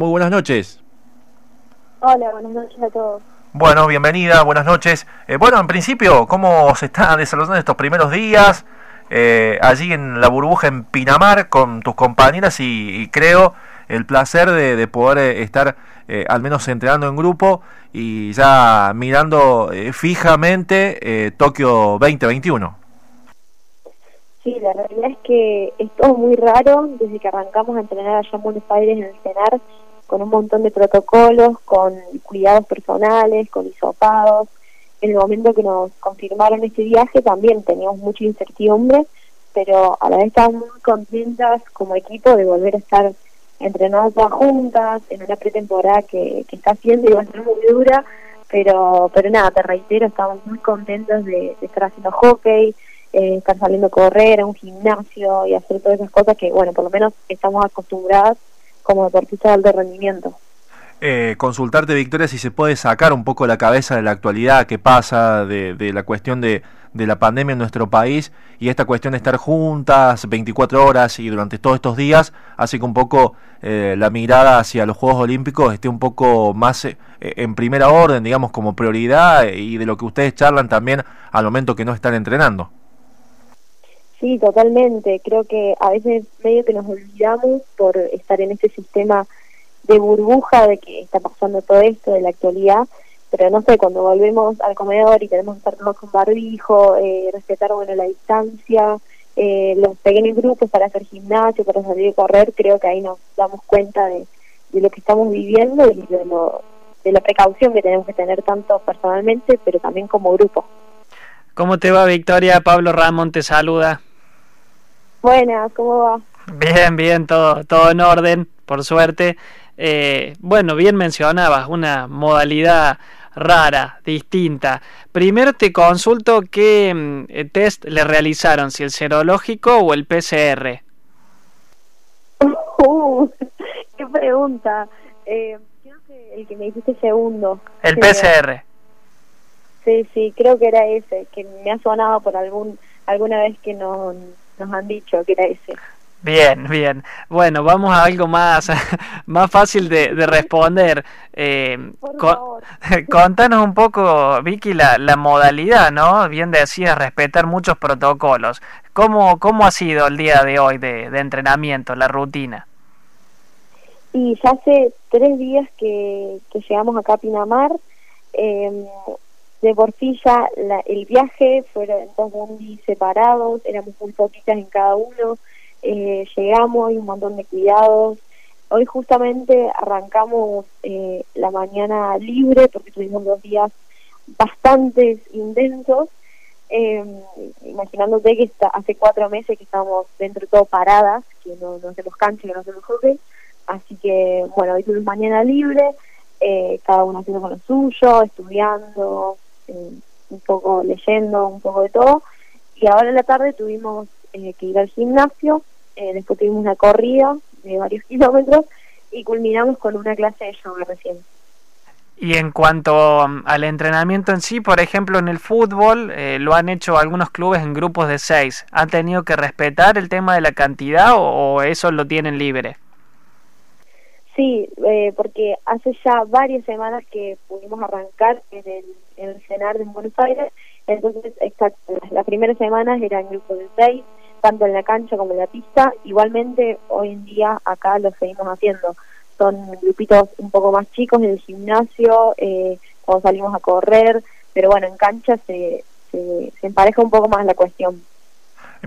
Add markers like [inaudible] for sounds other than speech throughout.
Muy buenas noches. Hola, buenas noches a todos. Bueno, bienvenida, buenas noches. Eh, bueno, en principio, ¿cómo se está desarrollando estos primeros días eh, allí en la burbuja en Pinamar con tus compañeras y, creo el placer de, poder eh, estar al menos entrenando en grupo y ya mirando fijamente Tokio 2021? Sí, la realidad es que es todo muy raro desde que arrancamos a entrenar allá en Buenos Aires en el CENAR con un montón de protocolos, con cuidados personales, con hisopados. En el momento que nos confirmaron este viaje también teníamos mucha incertidumbre, pero a la vez estábamos muy contentas como equipo de volver a estar entrenando todas juntas en una pretemporada que, que está siendo y va a ser muy dura, pero, pero nada, te reitero, estamos muy contentos de, estar haciendo hockey, eh, estar saliendo a correr a un gimnasio y hacer todas esas cosas que, bueno, por lo menos estamos acostumbradas como deportista de rendimiento. Eh, consultarte, Victoria, si se puede sacar un poco la cabeza de la actualidad que pasa, de, la cuestión de, la pandemia en nuestro país y esta cuestión de estar juntas 24 horas y durante todos estos días hace que un poco eh, la mirada hacia los Juegos Olímpicos esté un poco más eh, en primera orden, digamos, como prioridad y de lo que ustedes charlan también al momento que no están entrenando. Sí, totalmente. Creo que a veces medio que nos olvidamos por estar en este sistema de burbuja de que está pasando todo esto, de la actualidad, pero no sé, cuando volvemos al comedor y tenemos que estar todos con barbijo, eh, respetar bueno la distancia, eh, los pequeños grupos para hacer gimnasio, para salir a correr, creo que ahí nos damos cuenta de, de lo que estamos viviendo y de, lo, de la precaución que tenemos que tener tanto personalmente, pero también como grupo. ¿Cómo te va, Victoria? Pablo Ramón te saluda. Buenas, ¿cómo va? Bien, bien, todo, todo en orden, por suerte. Eh, bueno, bien mencionabas, una modalidad rara, distinta. Primero te consulto qué mm, test le realizaron, si el serológico o el PCR. [laughs] Uh, qué pregunta. Eh, creo que el que me dijiste segundo. El PCR. Sí, sí, creo que era ese, que me ha sonado por algún alguna vez que no nos han dicho que era ese. Bien, bien. Bueno, vamos a algo más, [laughs] más fácil de, responder. Eh, [laughs] contanos un poco, Vicky, la, la modalidad, ¿no? Bien decías, respetar muchos protocolos. ¿Cómo, cómo ha sido el día de hoy de, entrenamiento, la rutina? Y ya hace tres días que, que llegamos acá a Pinamar. Eh, de por sí ya el viaje fueron dos bondis separados, éramos muy poquitas en cada uno, eh, llegamos, y un montón de cuidados. Hoy justamente arrancamos eh, la mañana libre porque tuvimos dos días bastante intensos, eh, imaginándote que está, hace cuatro meses que estamos dentro de todo paradas, que no, no hacemos cancha, que no hacemos hockey, así que bueno, hoy tuvimos mañana libre, eh, cada uno haciendo con lo suyo, estudiando, un poco leyendo, un poco de todo. Y ahora en la tarde tuvimos eh, que ir al gimnasio, eh, después tuvimos una corrida de varios [laughs] kilómetros y culminamos con una clase de yoga recién. Y en cuanto um, al entrenamiento en sí, por ejemplo, en el fútbol, eh, lo han hecho algunos clubes en grupos de seis. ¿Han tenido que respetar el tema de la cantidad o eso lo tienen libre? Sí, eh, porque hace ya varias semanas que pudimos arrancar en el, en CENAR de Buenos Aires, entonces, exacto, las primeras semanas eran grupos de seis, tanto en la cancha como en la pista, igualmente hoy en día acá lo seguimos haciendo, son grupitos un poco más chicos en el gimnasio, eh, cuando salimos a correr, pero bueno, en cancha se, se empareja un poco más la cuestión.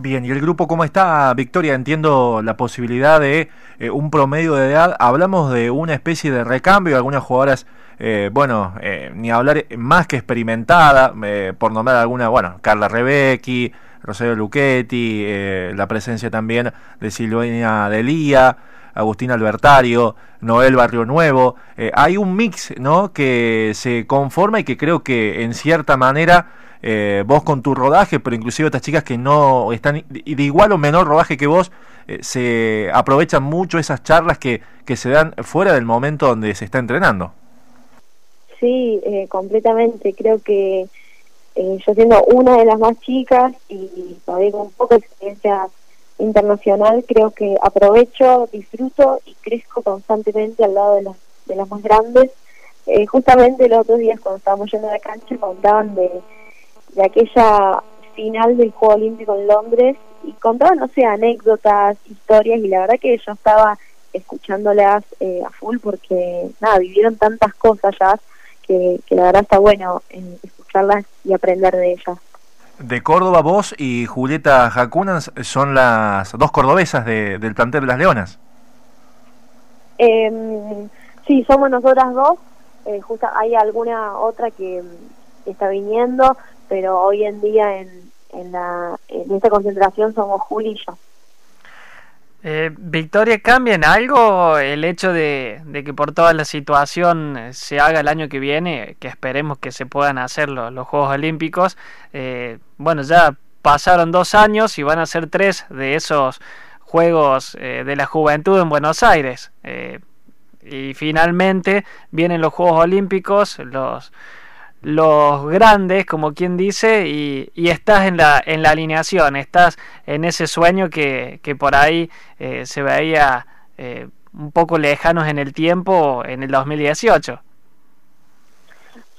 Bien, ¿y el grupo cómo está, Victoria? Entiendo la posibilidad de eh, un promedio de edad. Hablamos de una especie de recambio, algunas jugadoras, eh, bueno, eh, ni hablar más que experimentada, por nombrar alguna, bueno, Carla Rebecki, Rosario Luchetti, la presencia también de Silvina Delía. Agustín Albertario, Noel Barrio Nuevo. hay un mix ¿no? que se conforma y que creo que en cierta manera eh, vos con tu rodaje, pero inclusive estas chicas que no están de igual o menor rodaje que vos, eh, se aprovechan mucho esas charlas que, que se dan fuera del momento donde se está entrenando. Sí, eh, completamente. Creo que yo siendo una de las más chicas y todavía con poca experiencia internacional, creo que aprovecho, disfruto y crezco constantemente al lado de las, de las más grandes. Eh, justamente los otros días cuando estábamos yendo a la cancha contaban de, de aquella final del Juego Olímpico en Londres y contaban, no sé, anécdotas, historias y la verdad que yo estaba escuchándolas eh, a full porque, nada, vivieron tantas cosas ya que, la verdad está bueno eh, escucharlas y aprender de ellas. De Córdoba, vos y Julieta Jacunas son las dos cordobesas del plantel de las Leonas. Eh, sí, somos nosotras dos. Eh, justo hay alguna otra que, está viniendo, pero hoy en día en, en, la, en esta concentración somos Juli. Eh, Victoria, ¿cambia en algo el hecho de, que por toda la situación se haga el año que viene, que esperemos que se puedan hacer los, Juegos Olímpicos? Eh, bueno, ya pasaron dos años y van a ser tres de esos Juegos eh, de la Juventud en Buenos Aires. Eh, y finalmente vienen los Juegos Olímpicos, los los grandes, como quien dice, y, estás en la, en la alineación, estás en ese sueño que, que por ahí eh, se veía eh, un poco lejanos en el tiempo en el 2018.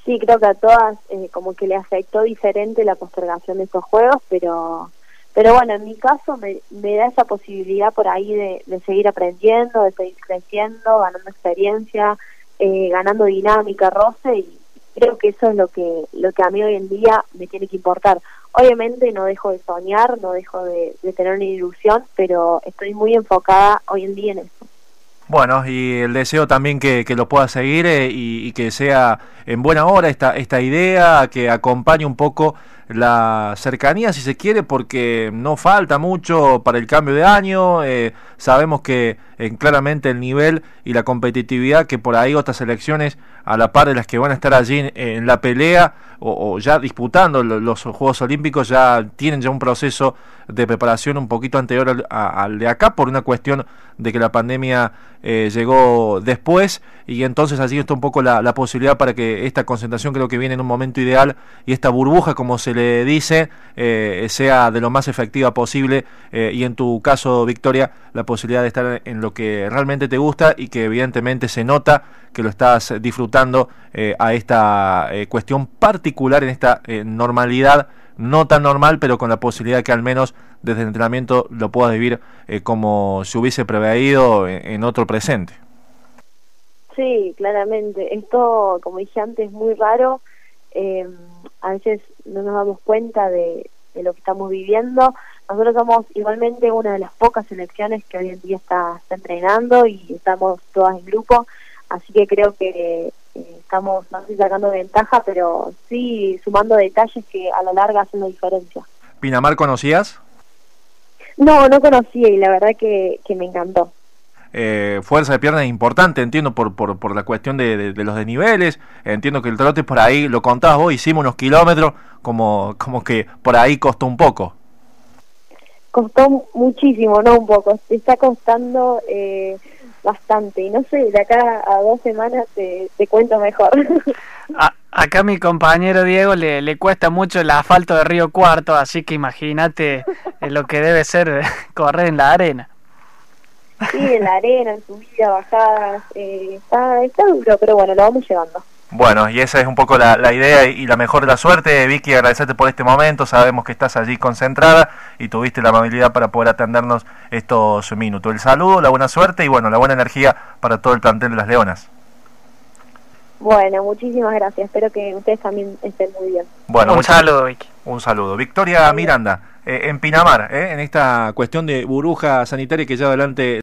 Sí, creo que a todas eh, como que le afectó diferente la postergación de esos juegos, pero pero bueno, en mi caso me, me da esa posibilidad por ahí de, de seguir aprendiendo, de seguir creciendo, ganando experiencia, ganando dinámica, roce y creo que eso es lo que lo que a mí hoy en día me tiene que importar. Obviamente no dejo de soñar no dejo de, tener una ilusión pero estoy muy enfocada hoy en día en eso. Bueno, y el deseo también que, que lo pueda seguir eh, y, y, que sea en buena hora esta, esta idea, que acompañe un poco la cercanía, si se quiere, porque no falta mucho para el cambio de año. Eh, sabemos que eh, claramente el nivel y la competitividad que por ahí otras selecciones, a la par de las que van a estar allí en, la pelea o, ya disputando los, Juegos Olímpicos, ya tienen ya un proceso de preparación un poquito anterior al, de acá por una cuestión de que la pandemia eh, llegó después y entonces allí está un poco la, la posibilidad para que esta concentración creo que viene en un momento ideal y esta burbuja como se le dice eh, sea de lo más efectiva posible eh, y en tu caso, Victoria, la posibilidad de estar en lo que realmente te gusta y que evidentemente se nota que lo estás disfrutando eh, a esta cuestión particular en esta normalidad no tan normal, pero con la posibilidad que al menos desde el entrenamiento lo puedas vivir como se hubiese preveído en, otro presente. Sí, claramente. Esto, como dije antes, es muy raro. Eh, a veces no nos damos cuenta de, lo que estamos viviendo. Nosotros somos igualmente una de las pocas selecciones que hoy en día está, entrenando y estamos todas en grupo, así que creo que eh, estamos, no sé sacando ventaja, pero sí sumando detalles que a la larga hacen la diferencia. ¿Pinamar conocías? No, no conocía y la verdad que me encantó eh, fuerza de pierna importante, entiendo por, por, por la cuestión de, de, los desniveles, entiendo que el trote por ahí, lo contabas vos, hicimos unos kilómetros, como, como que por ahí costó un poco. Costó muchísimo, no un poco, está costando eh, bastante, y no sé, de acá a dos semanas te, te cuento mejor. [laughs] acá mi compañero Diego le, le cuesta mucho el asfalto de Río Cuarto, así que imagínate eh, lo que debe ser [laughs] correr en la arena. Sí, en la arena, en subida, bajadas, eh, está, está duro, pero bueno, lo vamos llevando. Bueno, y esa es un poco la, la, idea y la mejor de la suerte. Vicky, agradecerte por este momento. Sabemos que estás allí concentrada y tuviste la amabilidad para poder atendernos estos minutos. El saludo, la buena suerte y bueno, la buena energía para todo el plantel de las Leonas. Bueno, muchísimas gracias. Espero que ustedes también estén muy bien. Bueno, un saludo, Vicky. Un saludo. Victoria Miranda, eh, en Pinamar, eh, en esta cuestión de burbuja sanitaria que lleva adelante